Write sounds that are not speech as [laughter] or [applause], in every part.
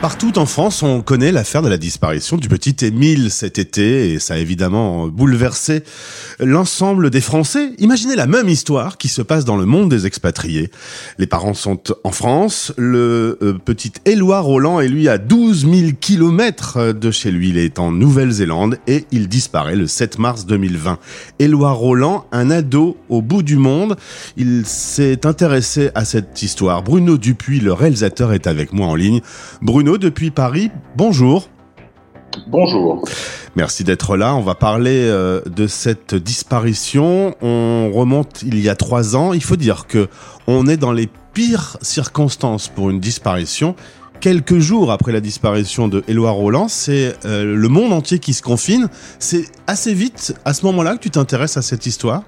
Partout en France, on connaît l'affaire de la disparition du petit Émile cet été et ça a évidemment bouleversé l'ensemble des Français. Imaginez la même histoire qui se passe dans le monde des expatriés. Les parents sont en France, le euh, petit Éloi Roland est lui à 12 000 kilomètres de chez lui. Il est en Nouvelle-Zélande et il disparaît le 7 mars 2020. Éloi Roland, un ado au bout du monde, il s'est intéressé à cette histoire. Bruno Dupuis, le réalisateur, est avec moi en ligne. Bruno, depuis Paris, bonjour. Bonjour. Merci d'être là. On va parler euh, de cette disparition. On remonte il y a trois ans. Il faut dire que on est dans les pires circonstances pour une disparition. Quelques jours après la disparition de Éloi Roland, c'est euh, le monde entier qui se confine. C'est assez vite, à ce moment-là, que tu t'intéresses à cette histoire?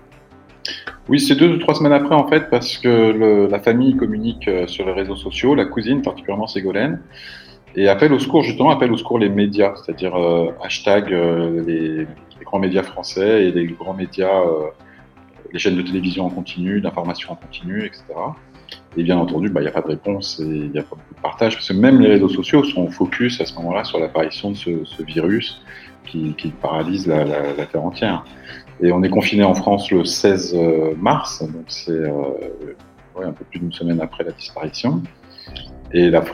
Oui, c'est deux ou trois semaines après en fait, parce que la famille communique euh, sur les réseaux sociaux, la cousine particulièrement Ségolène, et appelle au secours, justement, appelle au secours les médias, c'est-à-dire euh, hashtag euh, les, grands médias français et les grands médias, euh, les chaînes de télévision en continu, d'information en continu, etc. Et bien entendu, bah, il n'y a pas de réponse et il n'y a pas beaucoup de partage, parce que même les réseaux sociaux sont focus à ce moment-là sur l'apparition de ce, virus qui, paralyse la, Terre entière. Et on est confiné en France le 16 mars, donc c'est un peu plus d'une semaine après la disparition. Et la,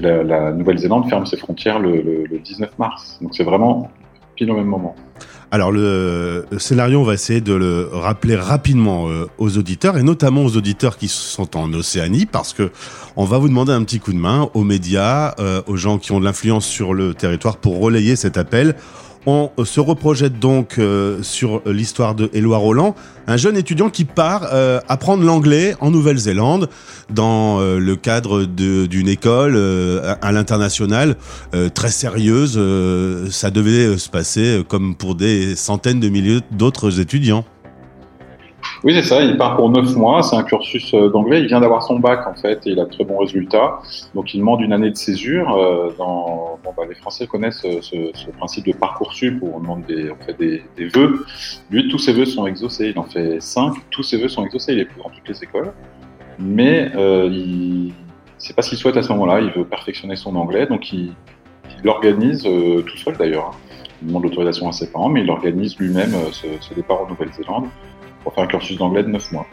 la, la Nouvelle-Zélande ferme ses frontières le 19 mars. Donc c'est vraiment pile au même moment. Alors le, scénario, on va essayer de le rappeler rapidement euh, aux auditeurs et notamment aux auditeurs qui sont en Océanie parce que on va vous demander un petit coup de main aux médias, euh, aux gens qui ont de l'influence sur le territoire pour relayer cet appel. On se reprojette donc euh, sur l'histoire de Éloi Roland, un jeune étudiant qui part euh, apprendre l'anglais en Nouvelle-Zélande dans euh, le cadre d'une école à l'international très sérieuse. ça devait se passer comme pour des centaines de milliers d'autres étudiants. Oui, c'est ça. Il part pour neuf mois. C'est un cursus euh, d'anglais. Il vient d'avoir son bac, en fait, et il a de très bons résultats. Donc, il demande une année de césure. Euh, bah, les Français connaissent euh, ce, principe de parcoursup où on demande des, fait des, des vœux. Lui, tous ses vœux sont exaucés. Il en fait cinq. Tous ses vœux sont exaucés. Il est dans toutes les écoles. Mais euh, il... c'est pas ce qu'il souhaite à ce moment-là. Il veut perfectionner son anglais. Donc, il, l'organise tout seul, d'ailleurs. Hein. Il demande l'autorisation à ses parents, mais il organise lui-même ce départ en Nouvelle-Zélande pour faire un cursus d'anglais de 9 mois.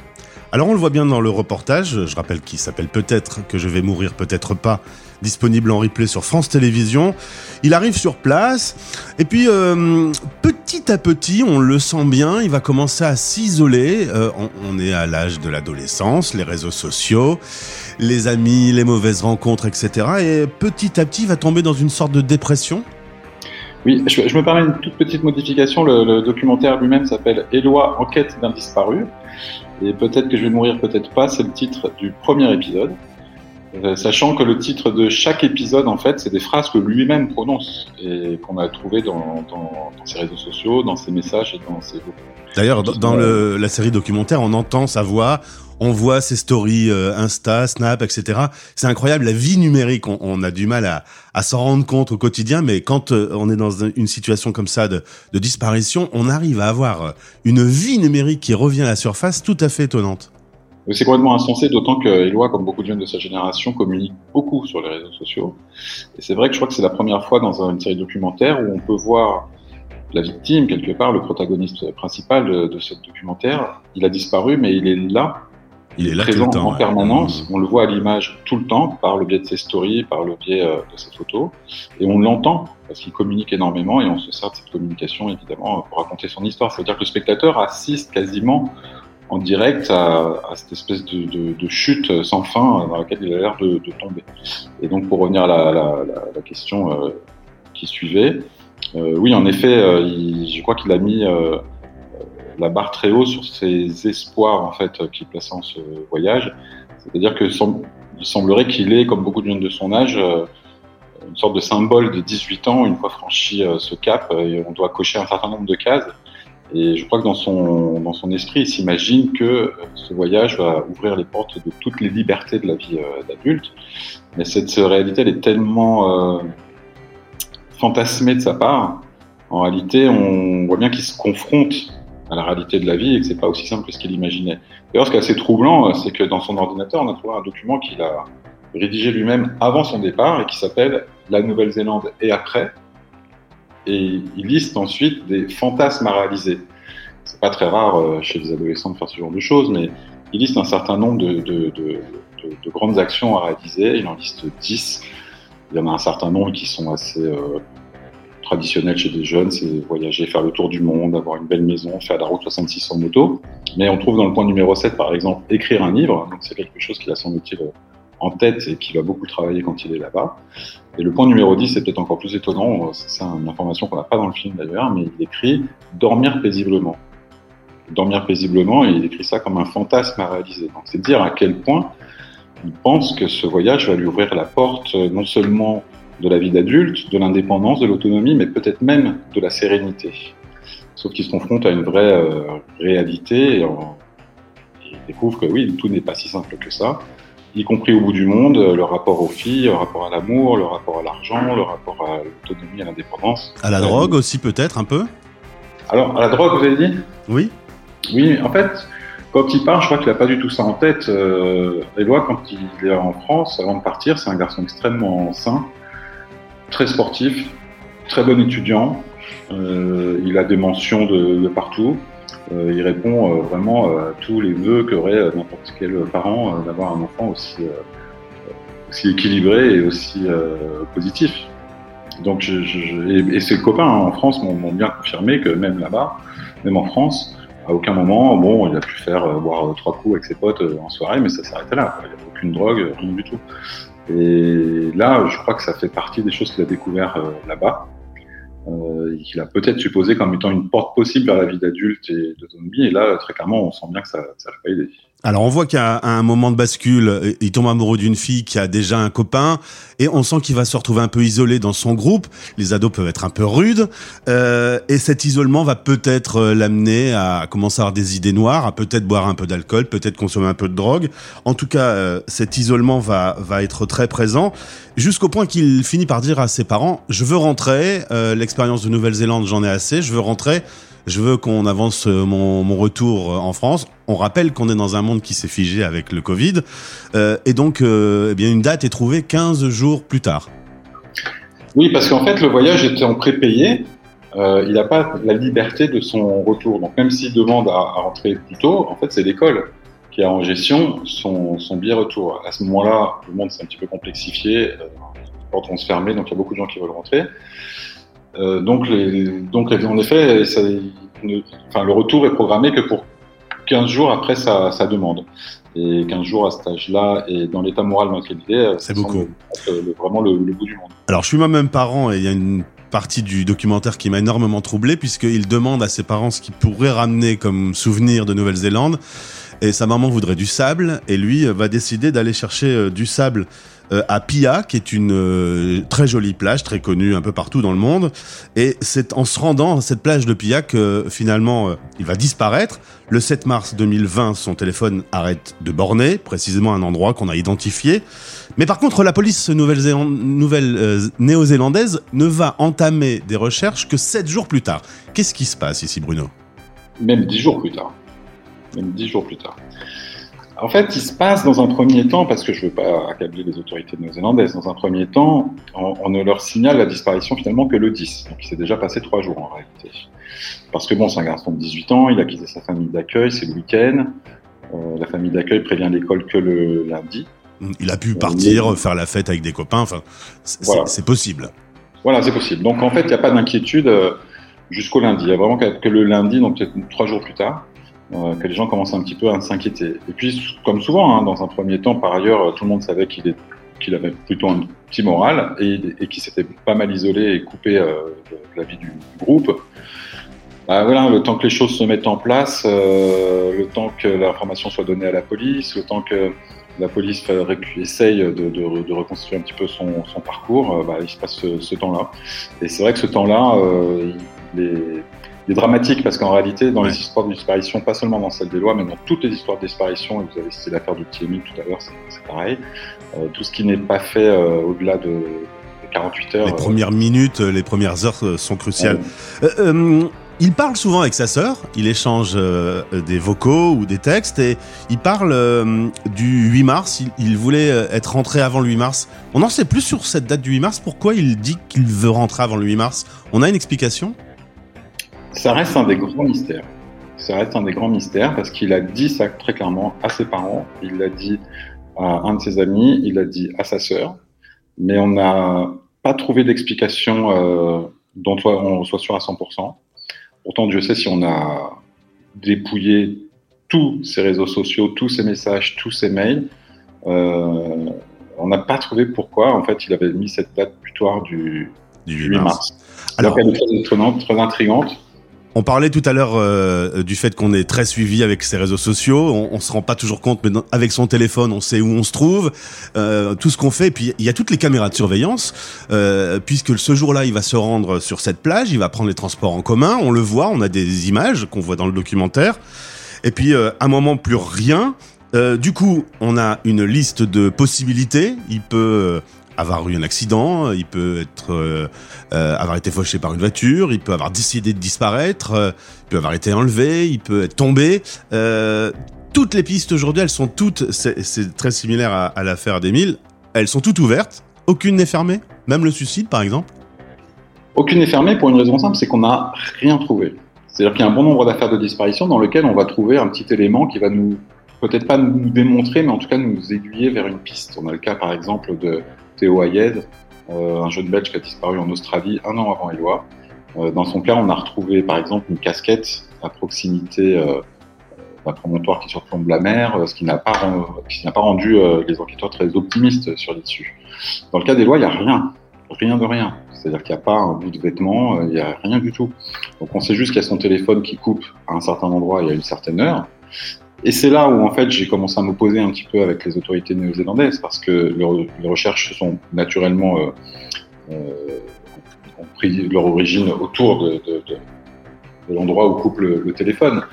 Alors on le voit bien dans le reportage, je rappelle qu'il s'appelle Peut-être que je vais mourir, peut-être pas, disponible en replay sur France Télévisions. Il arrive sur place et puis euh, petit à petit, on le sent bien, il va commencer à s'isoler. Euh, on, on, est à l'âge de l'adolescence, les réseaux sociaux, les amis, les mauvaises rencontres, etc. Et petit à petit, il va tomber dans une sorte de dépression. Oui, je, me permets une toute petite modification. Le, le documentaire lui-même s'appelle Éloi, enquête d'un disparu. Et peut-être que je vais mourir, peut-être pas, c'est le titre du premier épisode. Euh, sachant que le titre de chaque épisode, en fait, c'est des phrases que lui-même prononce et qu'on a trouvées dans, dans, dans, ses réseaux sociaux, dans ses messages et dans ses. D'ailleurs, dans, dans le, la série documentaire, on entend sa voix, on voit ses stories euh, Insta, Snap, etc. C'est incroyable, la vie numérique, on, on a du mal à, à s'en rendre compte au quotidien, mais quand euh, on est dans une situation comme ça de, de disparition, on arrive à avoir une vie numérique qui revient à la surface tout à fait étonnante. C'est complètement insensé, d'autant que Eloi, comme beaucoup de jeunes de sa génération, communique beaucoup sur les réseaux sociaux. Et c'est vrai que je crois que c'est la première fois dans une série documentaire où on peut voir la victime, quelque part, le protagoniste principal de, de ce documentaire. Il a disparu, mais il est là. Il est là présent tout le temps, en ouais. permanence. On le voit à l'image tout le temps, par le biais de ses stories, par le biais euh, de ses photos. Et on l'entend, parce qu'il communique énormément, et on se sert de cette communication, évidemment, pour raconter son histoire. C'est-à-dire que le spectateur assiste quasiment en direct à, cette espèce de, chute sans fin dans laquelle il a l'air de, tomber. Et donc pour revenir à la, question euh, qui suivait, euh, oui en effet, euh, je crois qu'il a mis la barre très haut sur ses espoirs en fait qu'il plaçait en ce voyage. C'est-à-dire que il semblerait qu'il est, comme beaucoup de jeunes de son âge, une sorte de symbole de 18 ans. Une fois franchi ce cap, on doit cocher un certain nombre de cases. Et je crois que dans son, dans son esprit, il s'imagine que ce voyage va ouvrir les portes de toutes les libertés de la vie euh, d'adulte. Mais cette réalité, elle est tellement euh, fantasmée de sa part. En réalité, on voit bien qu'il se confronte à la réalité de la vie et que c'est pas aussi simple que ce qu'il imaginait. D'ailleurs, ce qui est assez troublant, c'est que dans son ordinateur, on a trouvé un document qu'il a rédigé lui-même avant son départ et qui s'appelle La Nouvelle-Zélande et après. Et il liste ensuite des fantasmes à réaliser. C'est pas très rare euh, chez les adolescents de faire ce genre de choses, mais il liste un certain nombre de, de, de, de grandes actions à réaliser. Il en liste 10. Il y en a un certain nombre qui sont assez euh, traditionnels chez des jeunes, c'est voyager, faire le tour du monde, avoir une belle maison, faire la route 66 en moto. Mais on trouve dans le point numéro 7, par exemple, écrire un livre. Donc c'est quelque chose qu'il a semble-t-il en tête et qui va beaucoup travailler quand il est là-bas. Et le point numéro 10, c'est peut-être encore plus étonnant, c'est une information qu'on n'a pas dans le film d'ailleurs, mais il écrit dormir paisiblement. Dormir paisiblement, et il écrit ça comme un fantasme à réaliser. Donc c'est dire à quel point il pense que ce voyage va lui ouvrir la porte non seulement de la vie d'adulte, de l'indépendance, de l'autonomie, mais peut-être même de la sérénité. Sauf qu'il se confronte à une vraie euh, réalité et, il découvre que oui, tout n'est pas si simple que ça y compris au bout du monde, euh, le rapport aux filles, le rapport à l'amour, le rapport à l'argent, le rapport à l'autonomie, à l'indépendance. À la drogue aussi peut-être un peu Alors, à la drogue, vous avez dit? Oui. Oui, en fait, quand il part, je crois qu'il n'a pas du tout ça en tête. Euh, Éloi, quand il est en France, avant de partir, c'est un garçon extrêmement sain, très sportif, très bon étudiant. Euh, il a des mentions de partout. Euh, il répond euh, vraiment à tous les vœux qu'aurait n'importe quel parent euh, d'avoir un enfant aussi, équilibré et aussi positif. Donc, et, ses copains hein, en France m'ont bien confirmé que même là-bas, même en France, à aucun moment, bon, il a pu faire boire trois coups avec ses potes en soirée, mais ça s'arrêtait là. Il n'y avait aucune drogue, rien du tout. Et là, je crois que ça fait partie des choses qu'il a découvert là-bas euh, qu'il a peut-être supposé comme étant une porte possible vers la vie d'adulte et de zombie. Et là, très clairement, on sent bien que ça n'a pas aidé. Alors on voit qu'à un moment de bascule, il tombe amoureux d'une fille qui a déjà un copain et on sent qu'il va se retrouver un peu isolé dans son groupe. Les ados peuvent être un peu rudes euh, et cet isolement va peut-être euh, l'amener à commencer à avoir des idées noires, à peut-être boire un peu d'alcool, peut-être consommer un peu de drogue. En tout cas, euh, cet isolement va va être très présent jusqu'au point qu'il finit par dire à ses parents "Je veux rentrer. Euh, l'expérience de Nouvelle-Zélande, j'en ai assez. Je veux rentrer." je veux qu'on avance euh, mon, mon, retour euh, en France. On rappelle qu'on est dans un monde qui s'est figé avec le Covid. Euh, et donc, euh, eh bien, une date est trouvée 15 jours plus tard. Oui, parce qu'en fait, le voyage était en prépayé. Euh, il n'a pas la liberté de son retour. Donc, même s'il demande à, rentrer plus tôt, en fait, c'est l'école qui a en gestion son, son billet retour. À ce moment-là, le monde s'est un petit peu complexifié. Les portes vont se fermer, donc il y a beaucoup de gens qui veulent rentrer. Donc, en effet, le retour est programmé que pour 15 jours après sa, sa demande. Et 15 jours à cet âge-là et dans l'état moral dans lequel il est, c'est beaucoup. Le, vraiment le, le, bout du monde. Alors, je suis moi-même parent et il y a une partie du documentaire qui m'a énormément troublé puisqu'il demande à ses parents ce qu'ils pourraient ramener comme souvenir de Nouvelle-Zélande. Et sa maman voudrait du sable et lui va décider d'aller chercher euh, du sable euh, à Pia, qui est une euh, très jolie plage, très connue un peu partout dans le monde. Et c'est en se rendant à cette plage de Pia que finalement euh, il va disparaître. Le 7 mars 2020, son téléphone arrête de borner, précisément un endroit qu'on a identifié. Mais par contre, la police nouvelle, néo-zélandaise ne va entamer des recherches que 7 jours plus tard. Qu'est-ce qui se passe ici, Bruno? Même 10 jours plus tard. Même 10 jours plus tard. En fait, il se passe dans un premier temps, parce que je ne veux pas accabler les autorités néo-zélandaises, dans un premier temps, on, on, ne leur signale la disparition finalement que le 10. Donc il s'est déjà passé trois jours en réalité. Parce que bon, c'est un garçon de 18 ans, il a quitté sa famille d'accueil, c'est le week-end. Euh, la famille d'accueil prévient l'école que le lundi. Il a pu partir, faire la fête avec des copains, enfin, c'est voilà. possible. Voilà, c'est possible. Donc en fait, il n'y a pas d'inquiétude euh, jusqu'au lundi. Il y a vraiment que le lundi, donc peut-être trois jours plus tard, euh, que les gens commencent un petit peu à s'inquiéter. Et puis, comme souvent, hein, dans un premier temps, par ailleurs, tout le monde savait qu'il avait plutôt un petit moral et, et qu'il s'était pas mal isolé et coupé euh, de, la vie du groupe. Bah, voilà, le temps que les choses se mettent en place, euh, le temps que l'information soit donnée à la police, le temps que la police essaye de, de, reconstruire un petit peu son, parcours, euh, bah, il se passe ce, ce temps-là. Et c'est vrai que ce temps-là, euh, il est dramatique parce qu'en réalité, dans ouais. les histoires de disparition, pas seulement dans celle des lois, mais dans toutes les histoires de disparition, et vous avez cité l'affaire du Émile tout à l'heure, c'est pareil, euh, tout ce qui n'est pas fait euh, au-delà de, de, 48 heures. Les premières minutes, les premières heures sont cruciales. Euh, il parle souvent avec sa sœur, il échange euh, des vocaux ou des textes et il parle euh, du 8 mars, il, voulait être rentré avant le 8 mars. On n'en sait plus sur cette date du 8 mars, pourquoi il dit qu'il veut rentrer avant le 8 mars? On a une explication? Ça reste un des grands mystères. Ça reste un des grands mystères parce qu'il a dit ça très clairement à ses parents, il l'a dit à un de ses amis, il l'a dit à sa sœur, mais on n'a pas trouvé d'explication dont on soit sûr à 100%. Pourtant, Dieu sait si on a dépouillé tous ces réseaux sociaux, tous ces messages, tous ces mails, euh, on n'a pas trouvé pourquoi, en fait, il avait mis cette date butoir du, du 8 mars. Alors, elle est très étonnante, très intrigante. On parlait tout à l'heure euh, du fait qu'on est très suivi avec ces réseaux sociaux. On, on se rend pas toujours compte, mais avec son téléphone, on sait où on se trouve, euh, tout ce qu'on fait. Et puis il y a toutes les caméras de surveillance, euh, puisque ce jour-là, il va se rendre sur cette plage, il va prendre les transports en commun. On le voit, on a des images qu'on voit dans le documentaire. Et puis à un moment plus rien. du coup, on a une liste de possibilités. Il peut avoir eu un accident, il peut être euh, euh, avoir été fauché par une voiture, il peut avoir décidé de disparaître, euh, il peut avoir été enlevé, il peut être tombé. toutes les pistes aujourd'hui, elles sont toutes, c'est très similaire à, à l'affaire d'Emile, elles sont toutes ouvertes, aucune n'est fermée, même le suicide par exemple. Aucune n'est fermée pour une raison simple, c'est qu'on n'a rien trouvé. C'est-à-dire qu'il y a un bon nombre d'affaires de disparition dans lesquelles on va trouver un petit élément qui va nous, peut-être pas nous démontrer, mais en tout cas nous aiguiller vers une piste. On a le cas par exemple de Théo Ayed, euh, un jeune belge qui a disparu en Australie un an avant Eloi. Euh, dans son père, on a retrouvé par exemple une casquette à proximité euh, d'un promontoire qui surplombe la mer, ce qui n'a pas, pas rendu les enquêteurs très optimistes sur l'issue. Dans le cas d'Eloi, il n'y a rien, rien de rien. C'est-à-dire qu'il n'y a pas un bout de vêtement, il n'y a rien du tout. Donc on sait juste qu'il y a son téléphone qui coupe à un certain endroit et à une certaine heure. Et c'est là où en fait j'ai commencé à m'opposer un petit peu avec les autorités néo-zélandaises parce que les recherches sont naturellement euh, euh, ont pris leur origine autour de, l'endroit où coupe le, le, téléphone.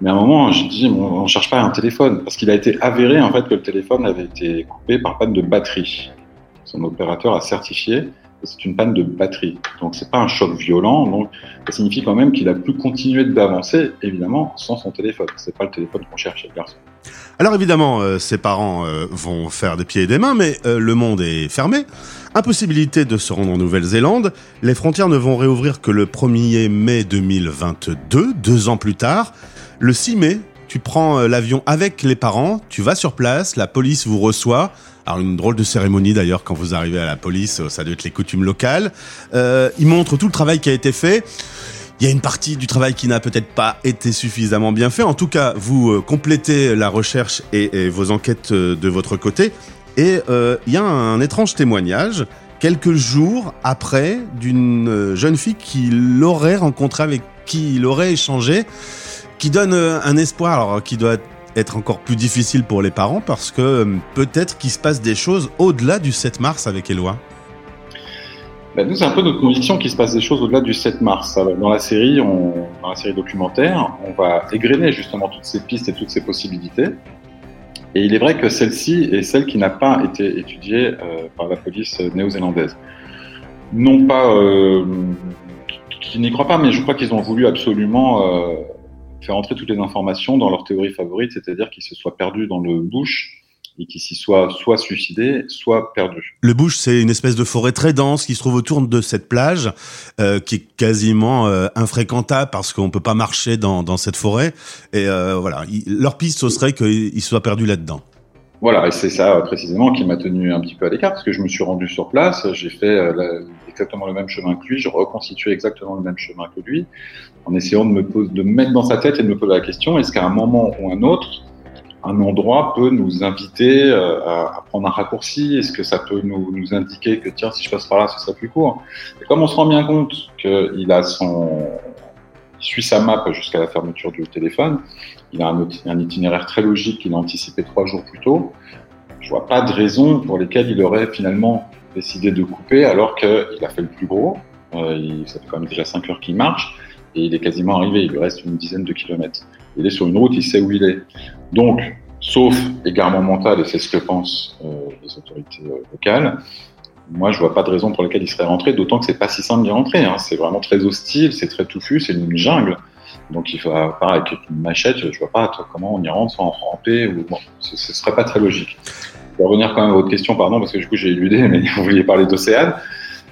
Mais à un moment, j'ai dit, on ne cherche pas un téléphone, parce qu'il a été avéré en fait que le téléphone avait été coupé par panne de batterie. Son opérateur a certifié c'est une panne de batterie. Donc c'est pas un choc violent, donc ça signifie quand même qu'il a pu continuer d'avancer, évidemment, sans son téléphone. C'est pas le téléphone qu'on cherche chez le garçon. Alors évidemment, euh, ses parents euh, vont faire des pieds et des mains, mais euh, le monde est fermé. Impossibilité de se rendre en Nouvelle-Zélande. Les frontières ne vont réouvrir que le 1er mai 2022, deux ans plus tard. Le 6 mai, tu prends l'avion avec les parents, tu vas sur place, la police vous reçoit. Alors une drôle de cérémonie d'ailleurs quand vous arrivez à la police, ça doit être les coutumes locales. Euh, il montre tout le travail qui a été fait. Il y a une partie du travail qui n'a peut-être pas été suffisamment bien fait. En tout cas, vous euh, complétez la recherche et, vos enquêtes euh, de votre côté. Et euh, il y a un étrange témoignage quelques jours après d'une jeune fille qui l'aurait rencontré, avec qui il aurait échangé, qui donne un espoir, alors qui doit être encore plus difficile pour les parents parce que euh, peut-être qu'il se passe des choses au-delà du 7 mars avec Eloi. Ben nous, c'est un peu notre conviction qu'il se passe des choses au-delà du 7 mars. dans la série, dans la série documentaire, on va égrener justement toutes ces pistes et toutes ces possibilités. Et il est vrai que celle-ci est celle qui n'a pas été étudiée euh, par la police néo-zélandaise. Non pas euh, qui n'y croient pas, mais je crois qu'ils ont voulu absolument euh, faire entrer toutes les informations dans leur théorie favorite, c'est-à-dire qu'ils se soient perdus dans le bush et qu'ils s'y soient soit suicidés, soit perdus. Le bush, c'est une espèce de forêt très dense qui se trouve autour de cette plage, euh, qui est quasiment euh, infréquentable parce qu'on peut pas marcher dans, dans cette forêt. Et euh, voilà, leur piste, ce serait qu'ils soient perdus là-dedans. Voilà, et c'est ça précisément qui m'a tenu un petit peu à l'écart, parce que je me suis rendu sur place, j'ai fait euh, exactement le même chemin que lui, je reconstitué exactement le même chemin que lui, en essayant de me, poser, de me mettre dans sa tête et de me poser la question, est-ce qu'à un moment ou un autre, un endroit peut nous inviter euh, à, prendre un raccourci? Est-ce que ça peut nous, indiquer que tiens, si je passe par là, ce sera plus court? Et comme on se rend bien compte qu'il a son, il suit sa map jusqu'à la fermeture du téléphone, il a un, itinéraire très logique qu'il a anticipé trois jours plus tôt. Je vois pas de raison pour lesquelles il aurait finalement décidé de couper alors qu'il a fait le plus gros. Euh, il, ça fait quand même déjà 5 heures qu'il marche et il est quasiment arrivé. Il lui reste une dizaine de kilomètres. Il est sur une route, il sait où il est. Donc, sauf égarement mental, et c'est ce que pensent euh, les autorités euh, locales, moi, je vois pas de raison pour laquelle il serait rentré, d'autant que c'est pas si simple d'y rentrer. Hein. C'est vraiment très hostile, c'est très touffu, c'est une jungle. Donc, il faut pas avec une machette, je vois pas comment on y rentre sans ramper. Ou, bon, ce, ce serait pas très logique. Pour revenir quand même à votre question, pardon, parce que du coup, j'ai éludé, [laughs] mais vous vouliez parler d'Océane.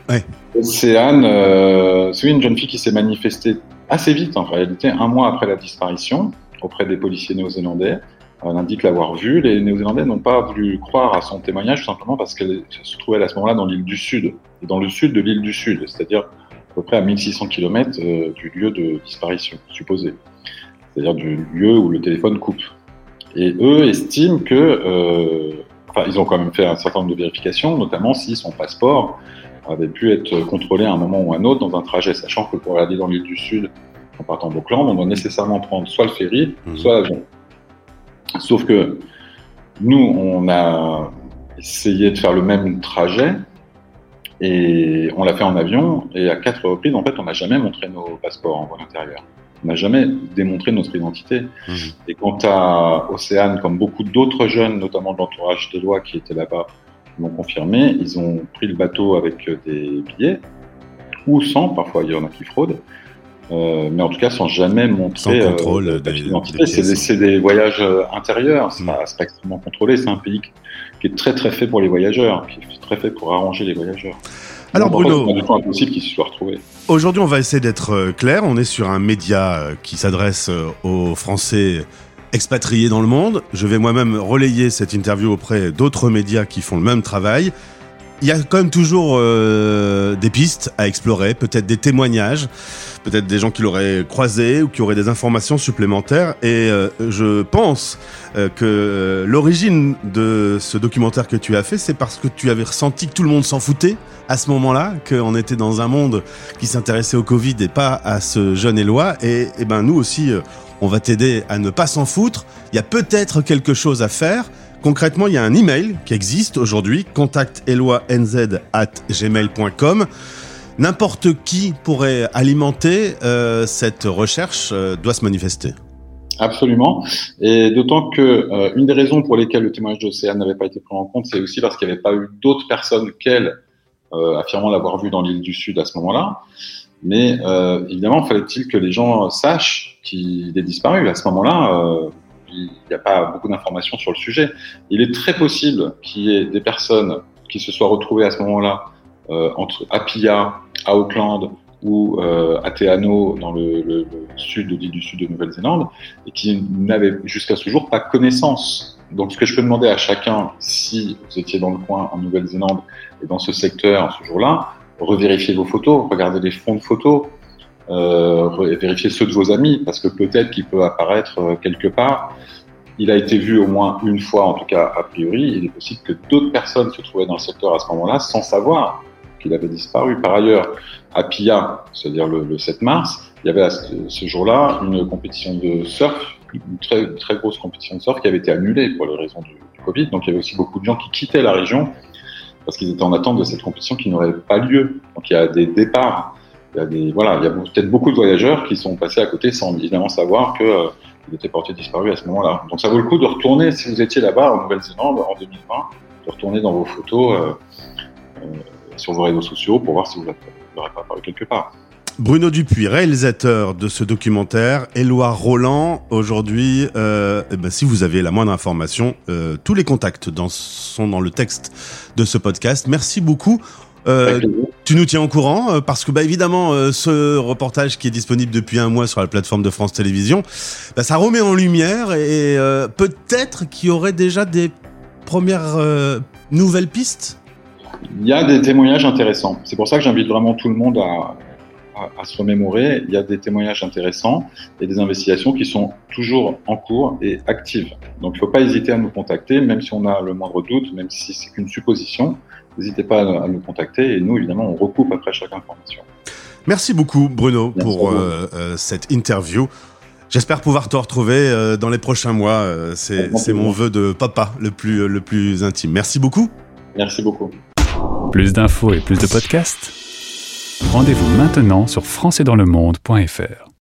Ouais. Océane, euh, c'est une jeune fille qui s'est manifestée assez vite, en réalité, un mois après la disparition, auprès des policiers néo-zélandais. Elle indique l'avoir vue. Les Néo-Zélandais n'ont pas voulu croire à son témoignage, tout simplement parce qu'elle se trouvait à ce moment-là dans l'île du Sud, et dans le sud de l'île du Sud, c'est-à-dire à peu près à 1600 km euh, du lieu de disparition supposé, c'est-à-dire du lieu où le téléphone coupe. Et eux estiment que, euh, enfin, ils ont quand même fait un certain nombre de vérifications, notamment si son passeport avait pu être contrôlé à un moment ou à un autre dans un trajet, sachant que pour aller dans l'île du Sud en partant d'Auckland, on doit nécessairement prendre soit le ferry, Mhm. soit l'avion. Sauf que nous, on a essayé de faire le même trajet et on l'a fait en avion et à quatre reprises, en fait, on n'a jamais montré nos passeports en vol intérieur. On n'a jamais démontré notre identité. Mhm. Et quant à Océane, comme beaucoup d'autres jeunes, notamment de l'entourage des lois qui étaient là-bas, l'ont confirmé, ils ont pris le bateau avec des billets ou sans, parfois il y en a qui fraudent, euh, mais en tout cas sans jamais montrer Sans contrôle euh, des- C'est des, voyages euh, intérieurs, c'est Mm. pas, extrêmement contrôlé, c'est un pays qui- est très très fait pour les voyageurs, qui est très fait pour arranger les voyageurs. Alors, Donc, Bruno- c'est pas du tout impossible qu'ils se soient retrouvés. Aujourd'hui, on va essayer d'être clair. On est sur un média qui s'adresse aux Français expatriés dans le monde. Je vais moi-même relayer cette interview auprès d'autres médias qui font le même travail. Il y a quand même toujours euh, des pistes à explorer, peut-être des témoignages, peut-être des gens qui l'auraient croisé ou qui auraient des informations supplémentaires. Et euh, je pense euh, que euh, l'origine de ce documentaire que tu as fait, c'est parce que tu avais ressenti que tout le monde s'en foutait à ce moment-là, qu'on était dans un monde qui s'intéressait au Covid et pas à ce jeune Éloi. Et, et ben nous aussi, euh, on va t'aider à ne pas s'en foutre. Il y a peut-être quelque chose à faire. Concrètement, il y a un email qui existe aujourd'hui, contacteloinz@gmail.com. N'importe qui pourrait alimenter euh, cette recherche, euh, doit se manifester. Absolument. Et d'autant que euh, une des raisons pour lesquelles le témoignage d'Océane n'avait pas été pris en compte, c'est aussi parce qu'il n'y avait pas eu d'autres personnes qu'elle affirmant l'avoir vu dans l'île du Sud à ce moment-là. Mais évidemment, fallait-il que les gens sachent qu'il est disparu. À ce moment-là, il n'y a pas beaucoup d'informations sur le sujet. Il est très possible qu'il y ait des personnes qui se soient retrouvées à ce moment-là euh, entre Apia, à Auckland ou euh, à Te Anau, dans le, le, le sud l'île du Sud de Nouvelle-Zélande, et qui n'avaient jusqu'à ce jour pas connaissance. Donc, ce que je peux demander à chacun, si vous étiez dans le coin en Nouvelle-Zélande et dans ce secteur ce jour-là, revérifiez vos photos, regardez les fonds de photos, vérifiez ceux de vos amis, parce que peut-être qu'il peut apparaître euh, quelque part. Il a été vu au moins une fois, en tout cas a priori. Il est possible que d'autres personnes se trouvaient dans le secteur à ce moment-là sans savoir qu'il avait disparu. Par ailleurs, à Pia, c'est-à-dire le, le 7 mars, il y avait à ce, jour-là une compétition de surf, une très, grosse compétition de surf qui avait été annulée pour les raisons du Covid. Donc il y avait aussi beaucoup de gens qui quittaient la région parce qu'ils étaient en attente de cette compétition qui n'aurait pas lieu. Donc il y a des départs, il y a peut-être beaucoup de voyageurs qui sont passés à côté sans évidemment savoir que euh, il était porté disparu à ce moment-là. Donc ça vaut le coup de retourner si vous étiez là-bas en Nouvelle-Zélande en 2020, de retourner dans vos photos euh, euh, sur vos réseaux sociaux pour voir si vous l'aurez pas apparu quelque part. Bruno Dupuis, réalisateur de ce documentaire, Éloi Roland, aujourd'hui, euh, eh ben, si vous avez la moindre information, tous les contacts sont dans le texte de ce podcast. Merci beaucoup. Euh, tu nous tiens au courant euh, parce que bah évidemment euh, ce reportage qui est disponible depuis un mois sur la plateforme de France Télévisions, bah, ça remet en lumière et euh, peut-être qu'il y aurait déjà des premières nouvelles pistes? Il y a des témoignages intéressants. C'est pour ça que j'invite vraiment tout le monde à, à, à se remémorer. Il y a des témoignages intéressants et des investigations qui sont toujours en cours et actives. Donc il ne faut pas hésiter à nous contacter, même si on a le moindre doute, même si c'est qu'une supposition. N'hésitez pas à, à nous contacter et nous, évidemment, on recoupe après chaque information. Merci beaucoup Bruno Merci pour euh, euh, cette interview. J'espère pouvoir te retrouver euh, dans les prochains mois. Euh, c'est mon vœu de papa le plus, le plus intime. Merci beaucoup. Merci beaucoup. Plus d'infos et plus de podcasts Rendez-vous maintenant sur françaisdanslemonde.fr.